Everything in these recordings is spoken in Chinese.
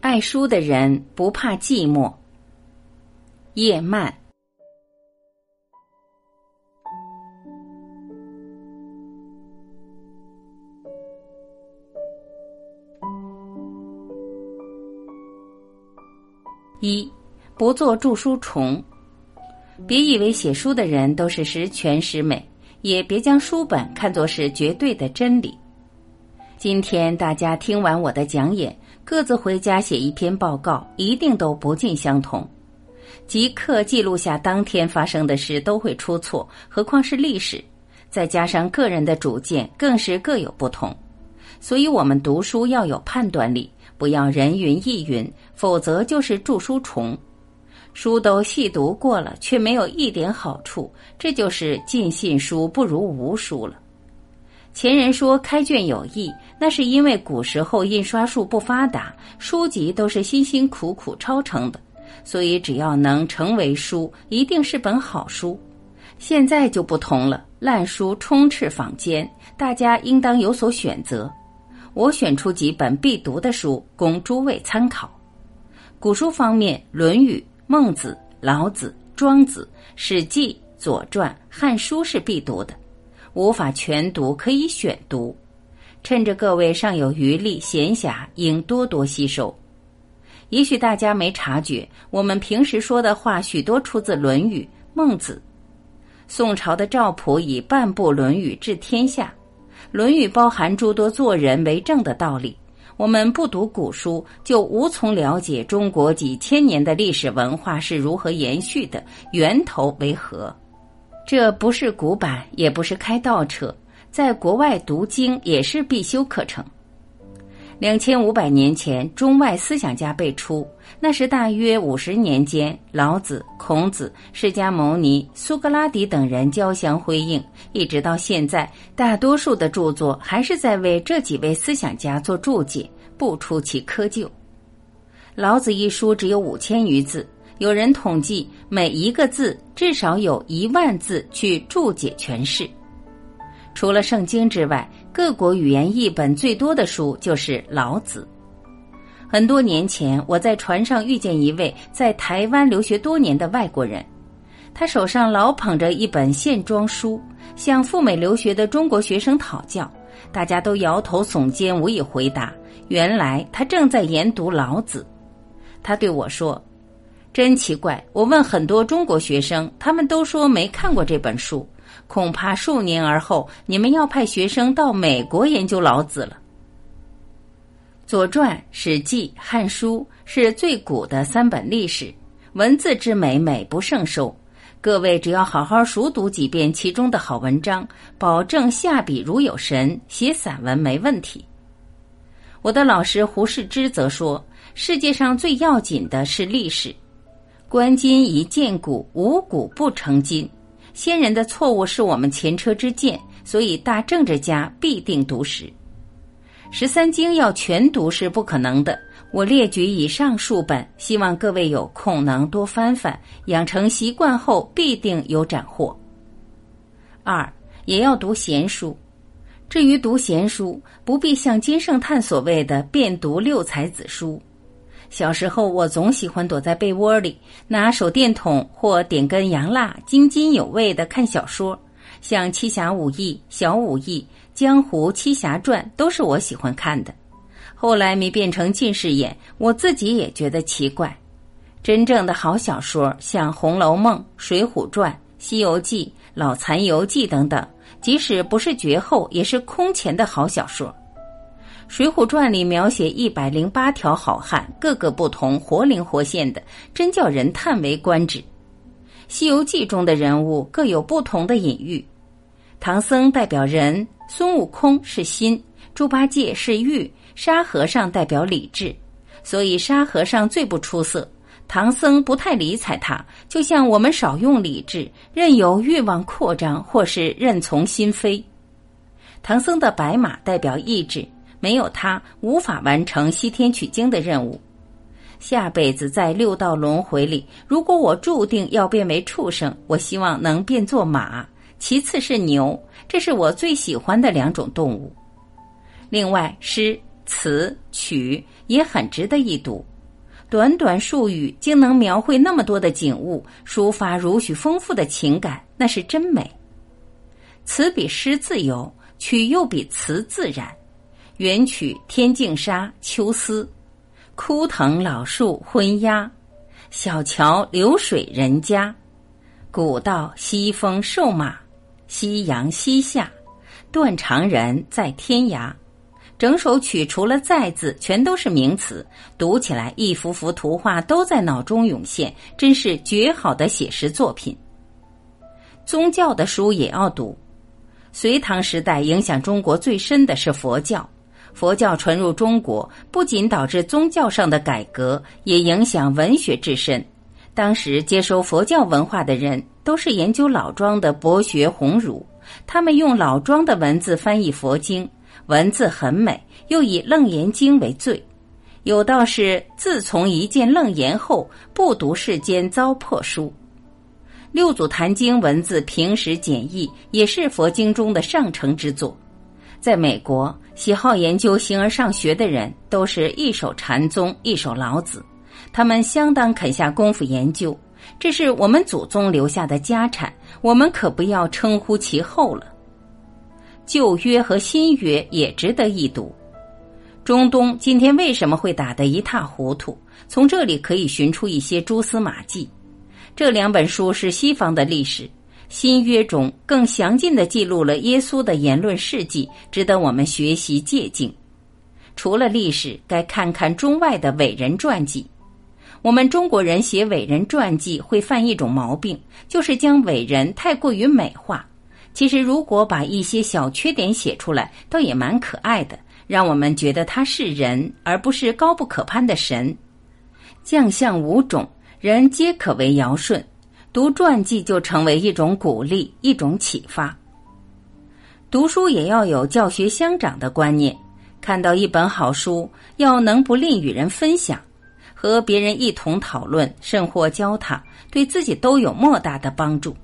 爱书的人不怕寂寞。叶曼。一，不做著书虫。别以为写书的人都是十全十美，也别将书本看作是绝对的真理。今天大家听完我的讲演，各自回家写一篇报告，一定都不尽相同。即刻记录下当天发生的事，都会出错，何况是历史？再加上个人的主见，更是各有不同。所以，我们读书要有判断力，不要人云亦云，否则就是著书虫。书都细读过了，却没有一点好处，这就是尽信书不如无书了。前人说开卷有益，那是因为古时候印刷术不发达，书籍都是辛辛苦苦抄成的，所以只要能成为书，一定是本好书。现在就不同了，烂书充斥坊间，大家应当有所选择。我选出几本必读的书，供诸位参考。古书方面，《论语》。孟子、老子、庄子、史记、左传、汉书是必读的，无法全读可以选读。趁着各位尚有余力闲暇，应多多吸收。也许大家没察觉，我们平时说的话许多出自《论语》《孟子》。宋朝的赵普以半部《论语》治天下，《论语》包含诸多做人为政的道理。我们不读古书，就无从了解中国几千年的历史文化是如何延续的，源头为何？这不是古板，也不是开倒车，在国外读经也是必修课程。两千五百年前，中外思想家辈出，那是大约五十年间，老子、孔子、释迦牟尼、苏格拉底等人交相辉映，一直到现在，大多数的著作还是在为这几位思想家做注解，不出其窠臼。老子一书只有五千余字，有人统计，每一个字至少有一万字去注解诠释。除了圣经之外，各国语言译本最多的书就是《老子》。很多年前，我在船上遇见一位在台湾留学多年的外国人，他手上老捧着一本线装书，向赴美留学的中国学生讨教，大家都摇头耸肩，无以回答。原来他正在研读《老子》。他对我说：“真奇怪，我问很多中国学生，他们都说没看过这本书。”恐怕数年而后，你们要派学生到美国研究老子了。《左传》《史记》《汉书》是最古的三本历史，文字之美美不胜收。各位只要好好熟读几遍其中的好文章，保证下笔如有神，写散文没问题。我的老师胡适之则说：“世界上最要紧的是历史，观今宜鉴古，无古不成今。”先人的错误是我们前车之鉴，所以大政治家必定读史。十三经要全读是不可能的。我列举以上数本，希望各位有空能多翻翻，养成习惯后必定有斩获。二也要读闲书。至于读闲书，不必像金圣叹所谓的遍读六才子书。小时候，我总喜欢躲在被窝里，拿手电筒或点根洋蜡，津津有味地看小说，像《七侠五义》《小五义》《江湖七侠传》都是我喜欢看的。后来没变成近视眼，我自己也觉得奇怪。真正的好小说，像《红楼梦》《水浒传》《西游记》《老残游记》等等，即使不是绝后，也是空前的好小说。《水浒传》里描写一百零八条好汉，个个不同，活灵活现的，真叫人叹为观止。《西游记》中的人物各有不同的隐喻，唐僧代表人，孙悟空是心，猪八戒是欲，沙和尚代表理智。所以沙和尚最不出色，唐僧不太理睬他，就像我们少用理智，任由欲望扩张，或是任从心飞。唐僧的白马代表意志。没有他，无法完成西天取经的任务。下辈子在六道轮回里，如果我注定要变为畜生，我希望能变作马，其次是牛，这是我最喜欢的两种动物。另外，诗词曲也很值得一读。短短数语，竟能描绘那么多的景物，抒发如许丰富的情感，那是真美。词比诗自由，曲又比词自然。元曲《天净沙·秋思》，枯藤老树昏鸦，小桥流水人家，古道西风瘦马，夕阳西下，断肠人在天涯。整首曲除了“在”字，全都是名词，读起来一幅幅图画都在脑中涌现，真是绝好的写实作品。宗教的书也要读。隋唐时代影响中国最深的是佛教。佛教传入中国，不仅导致宗教上的改革，也影响文学至深。当时接收佛教文化的人，都是研究老庄的博学鸿儒，他们用老庄的文字翻译佛经，文字很美，又以《楞严经》为最。有道是：“自从一见楞严后，不读世间糟粕书。”六祖坛经文字平实简易，也是佛经中的上乘之作。在美国，喜好研究形而上学的人都是一手禅宗，一手老子，他们相当肯下功夫研究，这是我们祖宗留下的家产，我们可不要称呼其后了。旧约和新约也值得一读。中东今天为什么会打得一塌糊涂？从这里可以寻出一些蛛丝马迹。这两本书是西方的历史。新约中更详尽的记录了耶稣的言论事迹，值得我们学习借鉴。除了历史，该看看中外的伟人传记。我们中国人写伟人传记会犯一种毛病，就是将伟人太过于美化。其实，如果把一些小缺点写出来，倒也蛮可爱的，让我们觉得他是人，而不是高不可攀的神。将相五种，人皆可为尧舜。读传记就成为一种鼓励，一种启发。读书也要有教学相长的观念，看到一本好书，要能不吝与人分享，和别人一同讨论，甚或教他，对自己都有莫大的帮助。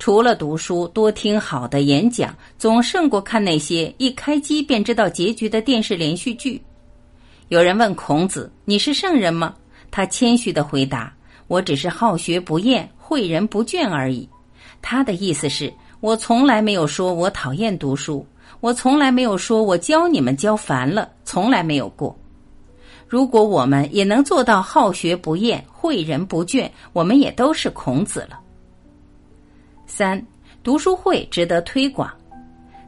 除了读书，多听好的演讲，总胜过看那些一开机便知道结局的电视连续剧。有人问孔子：“你是圣人吗？”他谦虚的回答：“我只是好学不厌。”诲人不倦而已，他的意思是我从来没有说我讨厌读书，我从来没有说我教你们教烦了，从来没有过。如果我们也能做到好学不厌、诲人不倦，我们也都是孔子了。三，读书会值得推广，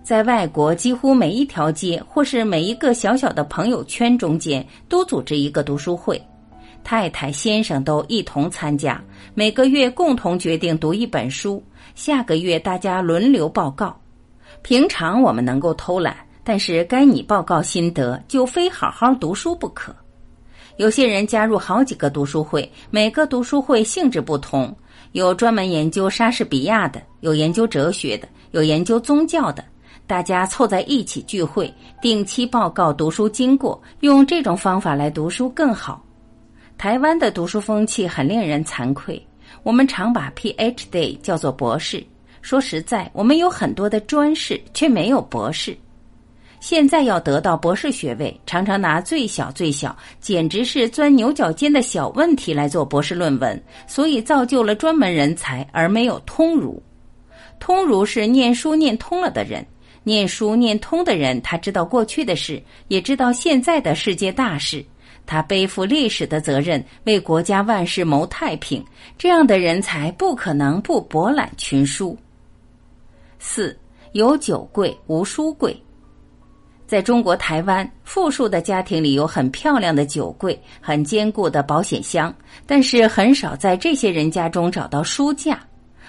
在外国几乎每一条街或是每一个小小的朋友圈中间都组织一个读书会。太太、先生都一同参加，每个月共同决定读一本书。下个月大家轮流报告。平常我们能够偷懒，但是该你报告心得，就非好好读书不可。有些人加入好几个读书会，每个读书会性质不同，有专门研究莎士比亚的，有研究哲学的，有研究宗教的。大家凑在一起聚会，定期报告读书经过，用这种方法来读书更好。台湾的读书风气很令人惭愧，我们常把 Ph.D 叫做博士。说实在，我们有很多的专士，却没有博士。现在要得到博士学位，常常拿最小最小，简直是钻牛角尖的小问题来做博士论文，所以造就了专门人才，而没有通儒。通儒是念书念通了的人，念书念通的人，他知道过去的事，也知道现在的世界大事。他背负历史的责任，为国家万事谋太平。这样的人才不可能不博览群书。四有酒柜无书柜，在中国台湾，富庶的家庭里有很漂亮的酒柜，很坚固的保险箱，但是很少在这些人家中找到书架。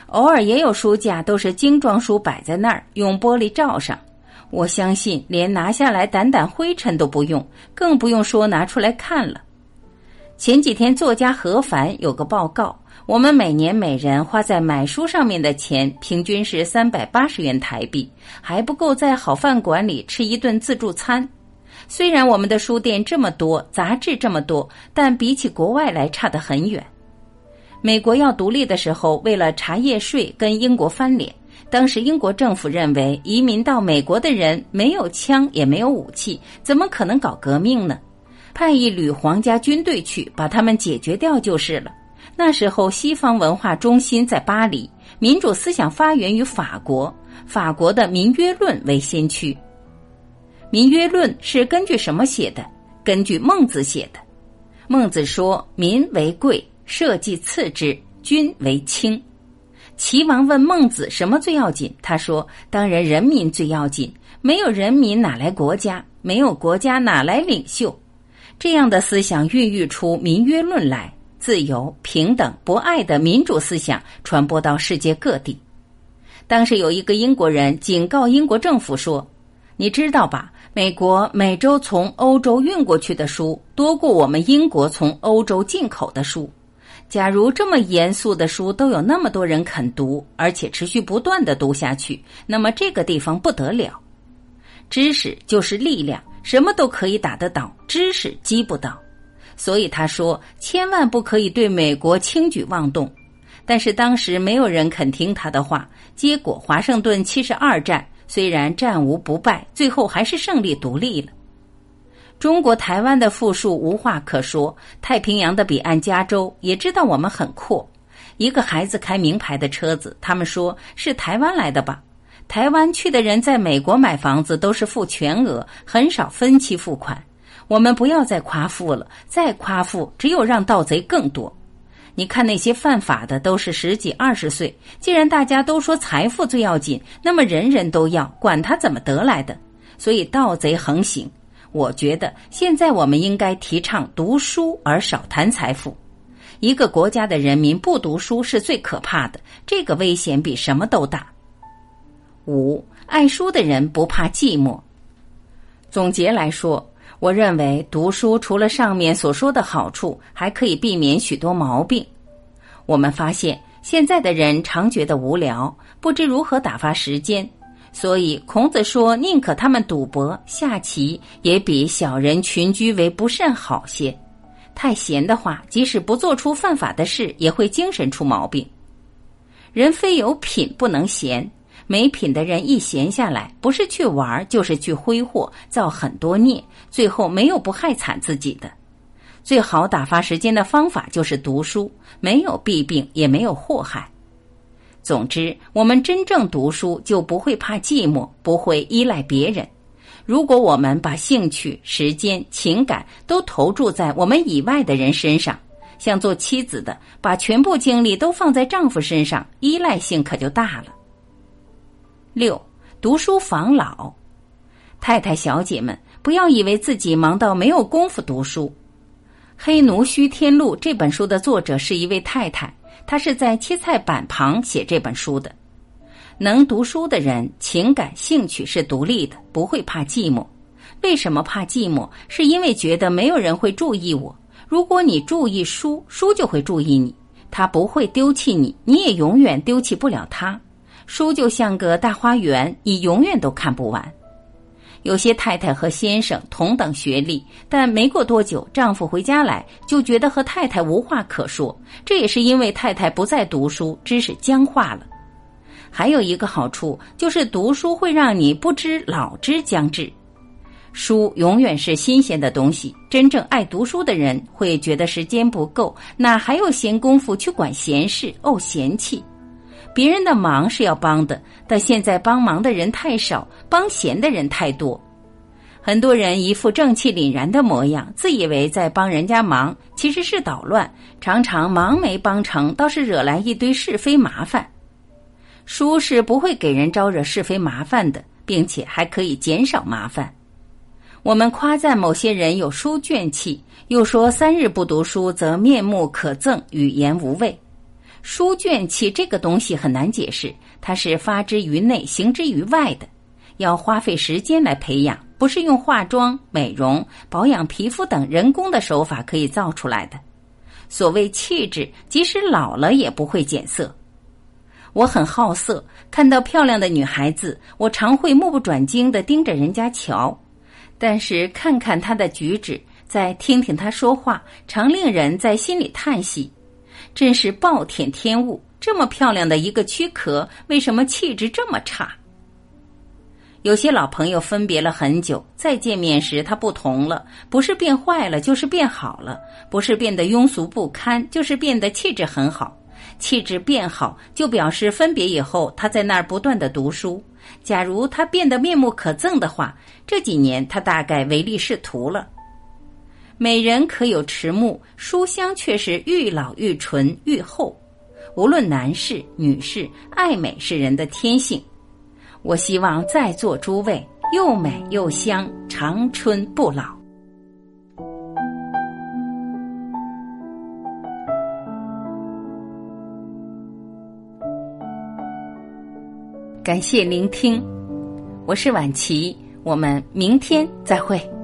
偶尔也有书架，都是精装书摆在那儿，用玻璃罩上。我相信，连拿下来掸掸灰尘都不用，更不用说拿出来看了。前几天，作家何凡有个报告：我们每年每人花在买书上面的钱，平均是三百八十元台币，还不够在好饭馆里吃一顿自助餐。虽然我们的书店这么多，杂志这么多，但比起国外来差得很远。美国要独立的时候，为了茶叶税跟英国翻脸。当时英国政府认为，移民到美国的人没有枪也没有武器，怎么可能搞革命呢？派一旅皇家军队去把他们解决掉就是了。那时候西方文化中心在巴黎，民主思想发源于法国，法国的《民约论》为先驱。《民约论》是根据什么写的？根据孟子写的。孟子说：“民为贵，社稷次之，君为轻。”齐王问孟子什么最要紧？他说：“当然人民最要紧，没有人民哪来国家？没有国家哪来领袖？”这样的思想孕育出民约论来，自由、平等、博爱的民主思想传播到世界各地。当时有一个英国人警告英国政府说：“你知道吧？美国每周从欧洲运过去的书多过我们英国从欧洲进口的书。”假如这么严肃的书都有那么多人肯读，而且持续不断的读下去，那么这个地方不得了。知识就是力量，什么都可以打得倒，知识击不倒。所以他说，千万不可以对美国轻举妄动。但是当时没有人肯听他的话，结果华盛顿七十二战虽然战无不败，最后还是胜利独立了。中国台湾的富庶无话可说，太平洋的彼岸加州也知道我们很阔。一个孩子开名牌的车子，他们说是台湾来的吧？台湾去的人在美国买房子都是付全额，很少分期付款。我们不要再夸富了，再夸富只有让盗贼更多。你看那些犯法的都是十几二十岁。既然大家都说财富最要紧，那么人人都要，管他怎么得来的。所以盗贼横行。我觉得现在我们应该提倡读书而少谈财富。一个国家的人民不读书是最可怕的，这个危险比什么都大。五，爱书的人不怕寂寞。总结来说，我认为读书除了上面所说的好处，还可以避免许多毛病。我们发现现在的人常觉得无聊，不知如何打发时间。所以，孔子说：“宁可他们赌博、下棋，也比小人群居为不甚好些。太闲的话，即使不做出犯法的事，也会精神出毛病。人非有品不能闲，没品的人一闲下来，不是去玩，就是去挥霍，造很多孽，最后没有不害惨自己的。最好打发时间的方法就是读书，没有弊病，也没有祸害。”总之，我们真正读书就不会怕寂寞，不会依赖别人。如果我们把兴趣、时间、情感都投注在我们以外的人身上，像做妻子的把全部精力都放在丈夫身上，依赖性可就大了。六，读书防老，太太小姐们不要以为自己忙到没有功夫读书。《黑奴须天录》这本书的作者是一位太太。他是在切菜板旁写这本书的。能读书的人，情感兴趣是独立的，不会怕寂寞。为什么怕寂寞？是因为觉得没有人会注意我。如果你注意书，书就会注意你，他不会丢弃你，你也永远丢弃不了他。书就像个大花园，你永远都看不完。有些太太和先生同等学历，但没过多久，丈夫回家来就觉得和太太无话可说。这也是因为太太不再读书，知识僵化了。还有一个好处就是读书会让你不知老之将至。书永远是新鲜的东西。真正爱读书的人会觉得时间不够，哪还有闲工夫去管闲事？哦，嫌弃别人的忙是要帮的。但现在帮忙的人太少，帮闲的人太多，很多人一副正气凛然的模样，自以为在帮人家忙，其实是捣乱。常常忙没帮成，倒是惹来一堆是非麻烦。书是不会给人招惹是非麻烦的，并且还可以减少麻烦。我们夸赞某些人有书卷气，又说三日不读书则面目可憎，语言无味。书卷气这个东西很难解释。它是发之于内，行之于外的，要花费时间来培养，不是用化妆、美容、保养皮肤等人工的手法可以造出来的。所谓气质，即使老了也不会减色。我很好色，看到漂亮的女孩子，我常会目不转睛的盯着人家瞧，但是看看她的举止，再听听她说话，常令人在心里叹息，真是暴殄天物。这么漂亮的一个躯壳，为什么气质这么差？有些老朋友分别了很久，再见面时他不同了，不是变坏了，就是变好了；不是变得庸俗不堪，就是变得气质很好。气质变好，就表示分别以后他在那儿不断的读书。假如他变得面目可憎的话，这几年他大概唯利是图了。美人可有迟暮，书香却是愈老愈纯愈厚。无论男士女士，爱美是人的天性。我希望在座诸位又美又香，长春不老。感谢聆听，我是婉琪，我们明天再会。